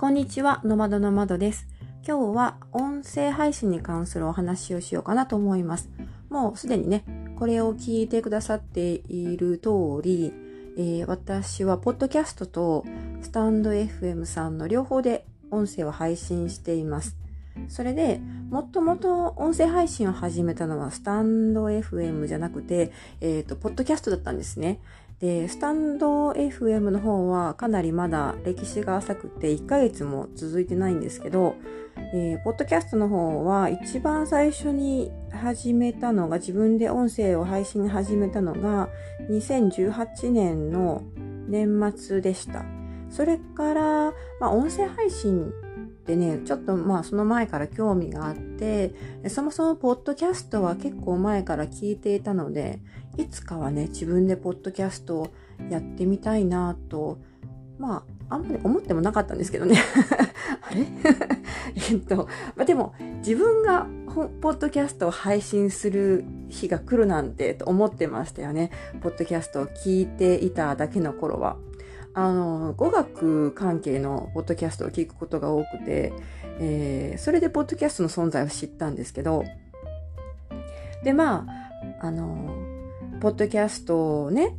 こんにちは、ノマドの窓です。今日は音声配信に関するお話をしようかなと思います。もうすでにね、これを聞いてくださっている通り、えー、私はポッドキャストとスタンド FM さんの両方で音声を配信しています。それで、もともと音声配信を始めたのはスタンド FM じゃなくて、えっ、ー、と、ポッドキャストだったんですね。で、スタンド FM の方はかなりまだ歴史が浅くて1ヶ月も続いてないんですけど、えー、ポッドキャストの方は一番最初に始めたのが自分で音声を配信始めたのが2018年の年末でした。それから、まあ、音声配信ってね、ちょっとまあその前から興味があって、そもそもポッドキャストは結構前から聞いていたので、いつかはね、自分でポッドキャストをやってみたいなと、まあ、あんまり思ってもなかったんですけどね。あれ えっと、まあ、でも、自分がポッドキャストを配信する日が来るなんてと思ってましたよね。ポッドキャストを聞いていただけの頃は。あの、語学関係のポッドキャストを聞くことが多くて、えー、それでポッドキャストの存在を知ったんですけど、で、まあ、あの、ポッドキャストをね、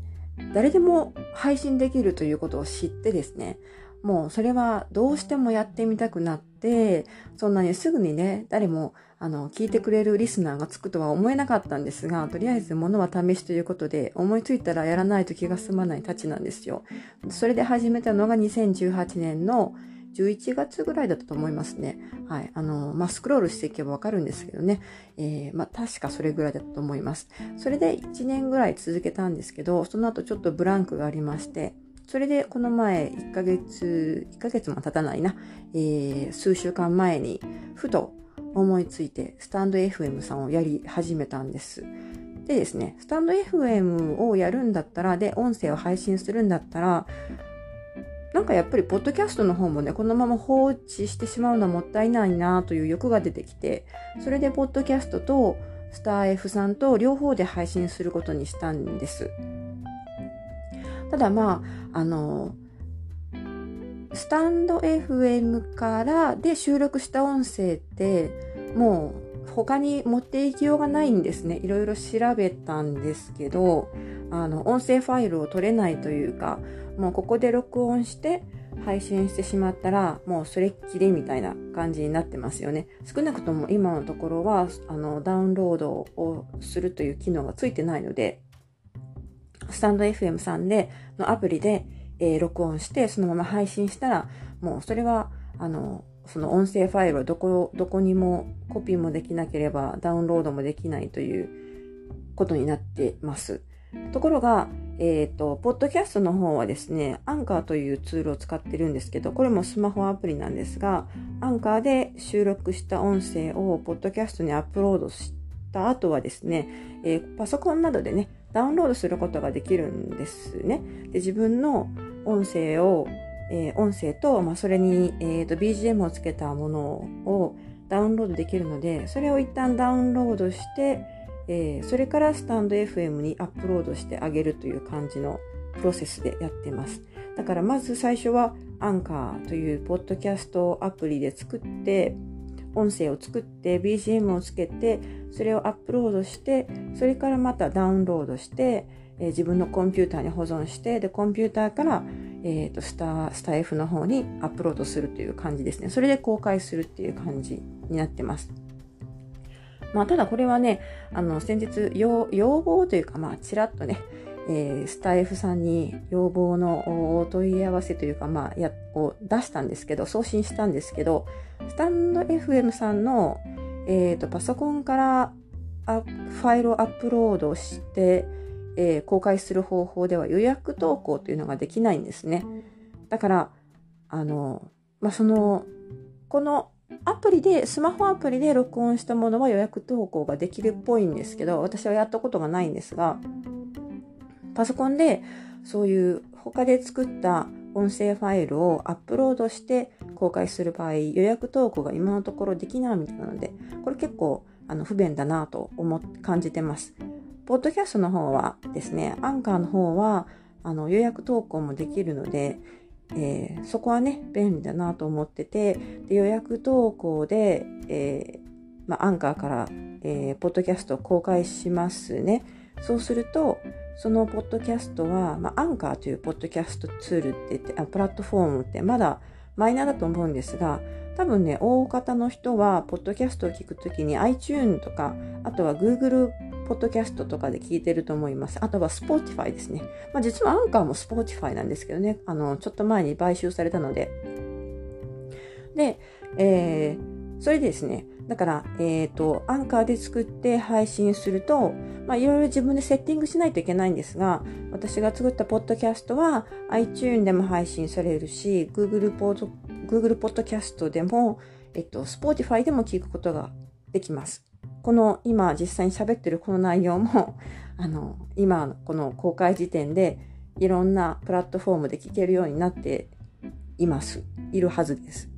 誰でも配信できるということを知ってですね、もうそれはどうしてもやってみたくなって、そんなにすぐにね、誰もあの聞いてくれるリスナーがつくとは思えなかったんですが、とりあえず物は試しということで、思いついたらやらないと気が済まないたちなんですよ。それで始めたのが2018年の11月ぐらいだったと思いますね。はい。あの、まあ、スクロールしていけばわかるんですけどね。えー、まあ、確かそれぐらいだったと思います。それで1年ぐらい続けたんですけど、その後ちょっとブランクがありまして、それでこの前1ヶ月、1ヶ月も経たないな、えー、数週間前にふと思いついてスタンド FM さんをやり始めたんです。でですね、スタンド FM をやるんだったら、で、音声を配信するんだったら、なんかやっぱりポッドキャストの方もね、このまま放置してしまうのはもったいないなという欲が出てきて、それでポッドキャストとスター F さんと両方で配信することにしたんです。ただまあ、あの、スタンド FM からで収録した音声ってもう他に持っていきようがないんですね。いろいろ調べたんですけど、あの、音声ファイルを取れないというか、もうここで録音して配信してしまったら、もうそれっきりみたいな感じになってますよね。少なくとも今のところは、あの、ダウンロードをするという機能がついてないので、スタンド FM さんで、のアプリで、えー、録音して、そのまま配信したら、もうそれは、あの、その音声ファイルはどこ、どこにもコピーもできなければダウンロードもできないということになってます。ところが、えっ、ー、と、ポッドキャストの方はですね、アンカーというツールを使ってるんですけど、これもスマホアプリなんですが、アンカーで収録した音声をポッドキャストにアップロードした後はですね、えー、パソコンなどでね、ダウンロードすることができるんですね。で自分の音声を、えー、音声と、まあ、それに、えーと、BGM をつけたものをダウンロードできるので、それを一旦ダウンロードして、えー、それからスタンド FM にアップロードしてあげるという感じのプロセスでやってます。だからまず最初はアンカーというポッドキャストアプリで作って、音声を作って BGM をつけて、それをアップロードして、それからまたダウンロードして、えー、自分のコンピューターに保存して、で、コンピューターから、えっ、ー、と、スタ、スタ F の方にアップロードするという感じですね。それで公開するっていう感じになってます。まあ、ただこれはね、あの、先日、要望というか、まあ、ちらっとね、えー、スタイフさんに要望のお問い合わせというか、まあ、や、を出したんですけど、送信したんですけど、スタンド FM さんの、えっ、ー、と、パソコンからファイルをアップロードして、えー、公開する方法では予約投稿というのができないんですね。だから、あの、まあ、その、このアプリで、スマホアプリで録音したものは予約投稿ができるっぽいんですけど、私はやったことがないんですが、パソコンでそういう他で作った音声ファイルをアップロードして公開する場合、予約投稿が今のところできないみたいなので、これ結構あの不便だなと思感じてます。ポッドキャストの方はですね、アンカーの方はあの予約投稿もできるので、えー、そこはね、便利だなと思ってて、で予約投稿で、えー、まあ、アンカーから、えー、ポッドキャストを公開しますね。そうすると、そのポッドキャストは、まあ、アンカーというポッドキャストツールって言って、あプラットフォームってまだマイナーだと思うんですが、多分ね、大方の人は、ポッドキャストを聞くときに iTune とか、あとは Google ポッドキャストとかで聞いてると思います。あとは Spotify ですね。まあ実はアンカーも Spotify なんですけどね。あの、ちょっと前に買収されたので。で、えー、それでですね、だから、えっ、ー、と、アンカーで作って配信すると、まあ、いろいろ自分でセッティングしないといけないんですが、私が作ったポッドキャストは iTune でも配信されるし、Google ポッ Google ポッドキャストでも、えっと、Spotify でも聞くことができます。この今実際に喋ってるこの内容も、あの、今この公開時点でいろんなプラットフォームで聞けるようになっています。いるはずです。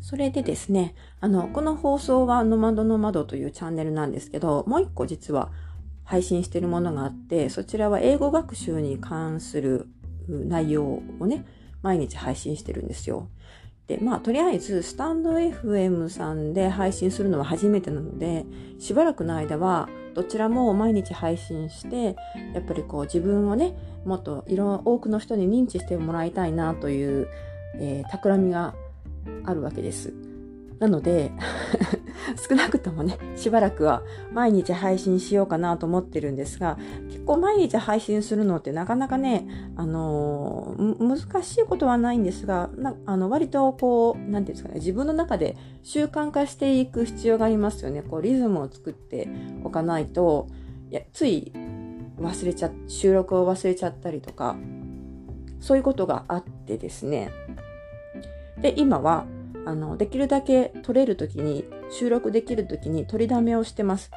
それでですね、あの、この放送はノマドノマドというチャンネルなんですけど、もう一個実は配信しているものがあって、そちらは英語学習に関する内容をね、毎日配信してるんですよ。で、まあ、とりあえず、スタンド FM さんで配信するのは初めてなので、しばらくの間は、どちらも毎日配信して、やっぱりこう自分をね、もっといろ多くの人に認知してもらいたいなという、えー、企みがあるわけです。なので少なくともね、しばらくは毎日配信しようかなと思ってるんですが、結構毎日配信するのってなかなかね、あのー、難しいことはないんですが、なあの割とこう、なんていうんですかね、自分の中で習慣化していく必要がありますよね。こう、リズムを作っておかないと、いやつい忘れちゃ、収録を忘れちゃったりとか、そういうことがあってですね。で、今は、あの、できるだけ撮れるときに、収録できるときに取りだめをしてます。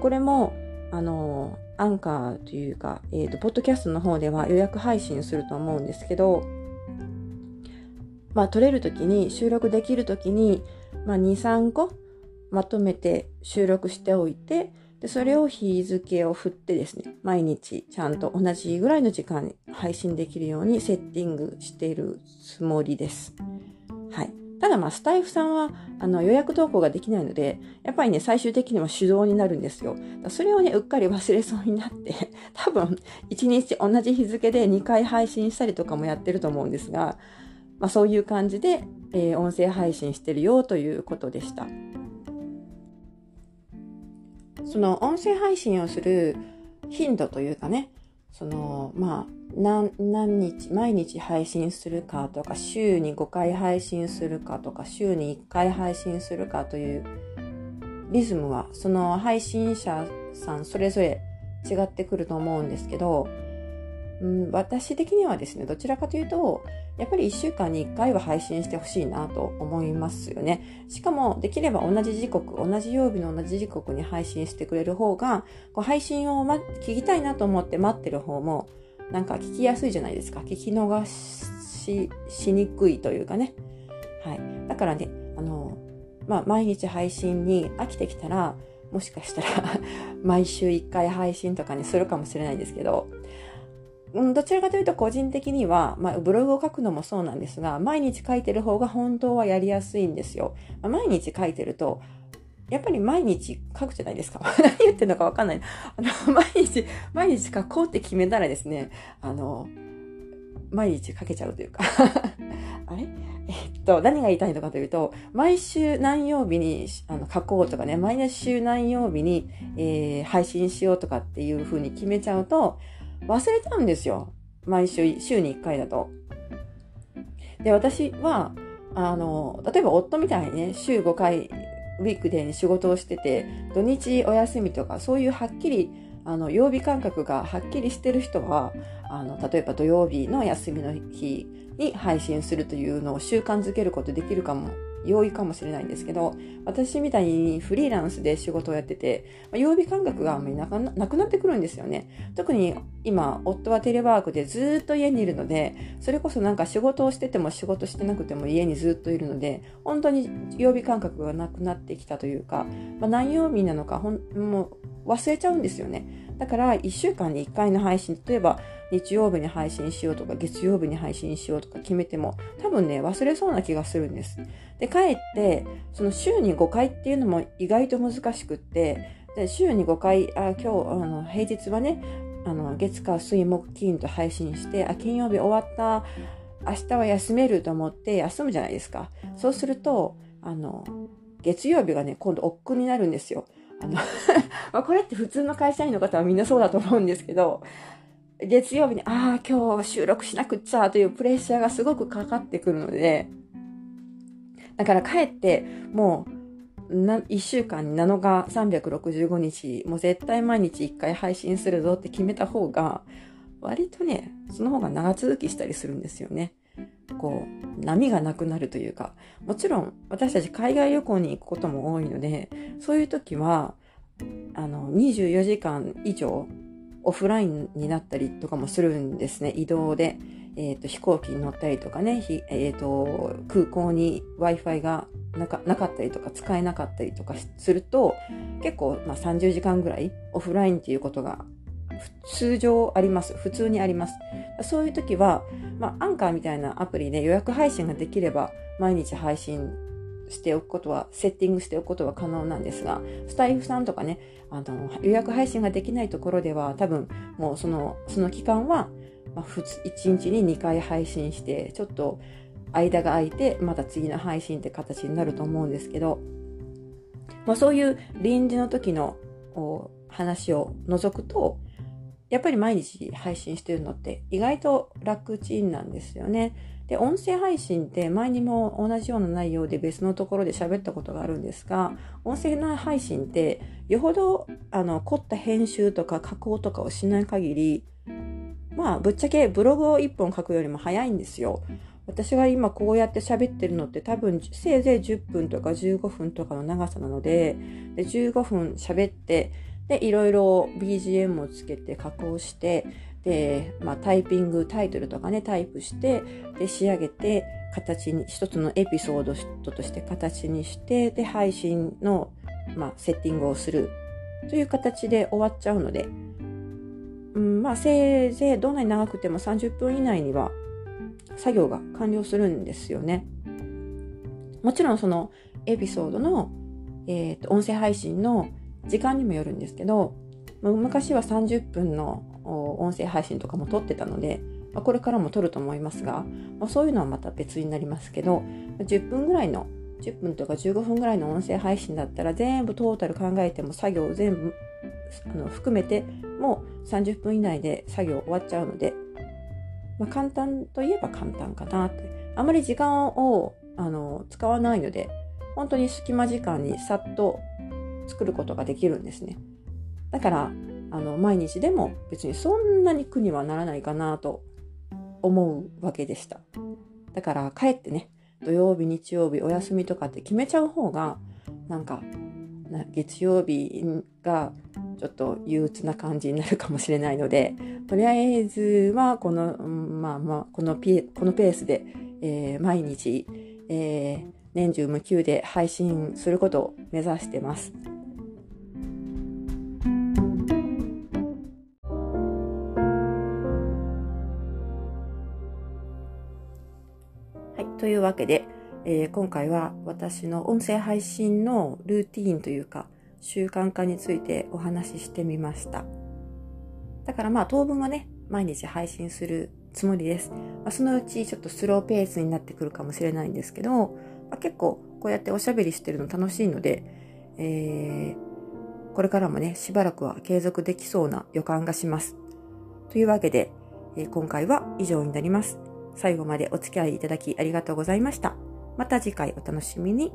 これも、あの、アンカーというか、え、ー、と、ポッドキャストの方では予約配信すると思うんですけど、まあ、撮れるときに、収録できるときに、まあ、2、3個まとめて収録しておいて、で、それを日付を振ってですね、毎日ちゃんと同じぐらいの時間に配信できるようにセッティングしているつもりです。はい。ただまあスタイフさんはあの予約投稿ができないので、やっぱりね、最終的には手動になるんですよ。それをね、うっかり忘れそうになって、多分1日同じ日付で2回配信したりとかもやってると思うんですが、まあそういう感じで、えー、音声配信してるよということでした。その音声配信をする頻度というかね、その、まあ、何何日、毎日配信するかとか、週に5回配信するかとか、週に1回配信するかというリズムは、その配信者さんそれぞれ違ってくると思うんですけど、うん、私的にはですね、どちらかというと、やっぱり1週間に1回は配信してほしいなと思いますよね。しかも、できれば同じ時刻、同じ曜日の同じ時刻に配信してくれる方が、こう配信を、ま、聞きたいなと思って待ってる方も、なんか聞きやすいじゃないですか。聞き逃ししにくいというかね。はい。だからね、あの、まあ、毎日配信に飽きてきたら、もしかしたら 毎週1回配信とかにするかもしれないんですけど、うん、どちらかというと個人的には、まあ、ブログを書くのもそうなんですが、毎日書いてる方が本当はやりやすいんですよ。まあ、毎日書いてると、やっぱり毎日書くじゃないですか。何言ってんのかわかんない。あの、毎日、毎日書こうって決めたらですね、あの、毎日書けちゃうというか あれ？えっと、何が言いたいのかというと、毎週何曜日にあの書こうとかね、毎週何曜日に、えー、配信しようとかっていう風に決めちゃうと、忘れちゃうんですよ。毎週、週に1回だと。で、私は、あの、例えば夫みたいにね、週5回ウィークデーに仕事をしてて、土日お休みとか、そういうはっきり、あの、曜日感覚がはっきりしてる人は、あの、例えば土曜日の休みの日に配信するというのを習慣づけることできるかも容易かもしれないんですけど、私みたいにフリーランスで仕事をやっててま、曜日感覚があんまりなくなってくるんですよね。特に今、夫はテレワークでずっと家にいるので、それこそなんか仕事をしてても仕事してなくても家にずっといるので、本当に曜日感覚がなくなってきたというか、まあ、何曜日なのかほん、もう忘れちゃうんですよね。だから1週間に1回の配信、例えば日曜日に配信しようとか月曜日に配信しようとか決めても多分ね、忘れそうな気がするんです。で、かえって、その週に5回っていうのも意外と難しくって、で週に5回、あ今日、あの平日はね、あの月火水木金と配信して、あ、金曜日終わった、明日は休めると思って休むじゃないですか。そうすると、あの、月曜日がね、今度億劫になるんですよ。あの まこれって普通の会社員の方はみんなそうだと思うんですけど、月曜日に、ああ、今日収録しなくっちゃというプレッシャーがすごくかかってくるので、だから帰って、もう、な、1週間に7日365日、もう絶対毎日1回配信するぞって決めた方が、割とね、その方が長続きしたりするんですよね。こう、波がなくなるというか、もちろん私たち海外旅行に行くことも多いので、そういう時は、あの、24時間以上オフラインになったりとかもするんですね、移動で。え、ー、と、飛行機に乗ったりとかね、え、ー、と、空港に Wi-Fi がなかなかったりとか使えなかったりとかすると、結構、まあ、30時間ぐらいオフラインっていうことが通常あります。普通にあります。そういう時は、まあ、アンカーみたいなアプリで予約配信ができれば、毎日配信しておくことは、セッティングしておくことは可能なんですが、スタイフさんとかね、あの、予約配信ができないところでは、多分、もうその、その期間は、まあ、1日に2回配信して、ちょっと間が空いて、また次の配信って形になると思うんですけど、まあ、そういう臨時の時の話を除くと、やっぱり毎日配信してるのって意外と楽ちんなんですよね。で、音声配信って前にも同じような内容で別のところで喋ったことがあるんですが、音声配信ってよほどあの凝った編集とか加工とかをしない限り、まあぶっちゃけブログを1本書くよりも早いんですよ。私が今こうやって喋ってるのって多分せいぜい10分とか15分とかの長さなので、で15分喋って、で、いろいろ BGM をつけて加工して、で、まあ、タイピング、タイトルとかね、タイプして、で、仕上げて、形に、一つのエピソードとして形にして、で、配信の、まあ、セッティングをするという形で終わっちゃうので、うん、まあ、せいぜいどんなに長くても30分以内には作業が完了するんですよね。もちろんそのエピソードの、えっ、ー、と、音声配信の時間にもよるんですけど、昔は30分の音声配信とかも撮ってたので、これからも撮ると思いますが、まあ、そういうのはまた別になりますけど、10分ぐらいの、10分とか15分ぐらいの音声配信だったら全部トータル考えても作業全部あの含めてもう30分以内で作業終わっちゃうので、まあ、簡単といえば簡単かなって。あまり時間をあの使わないので、本当に隙間時間にさっと作ることができるんですね。だから、あの、毎日でも別にそんなに苦にはならないかなと思うわけでした。だから、帰ってね、土曜日、日曜日、お休みとかって決めちゃう方が、なんか、月曜日がちょっと憂鬱な感じになるかもしれないので、とりあえずはこの、まあまあ、このピこのペースで、えー、毎日、えー、年中無休で配信することを目指してます。というわけで、えー、今回は私の音声配信のルーティーンというか習慣化についてお話ししてみました。だからまあ当分はね、毎日配信するつもりです。まあ、そのうちちょっとスローペースになってくるかもしれないんですけど、まあ、結構こうやっておしゃべりしてるの楽しいので、えー、これからもね、しばらくは継続できそうな予感がします。というわけで、えー、今回は以上になります。最後までお付き合いいただきありがとうございました。また次回お楽しみに。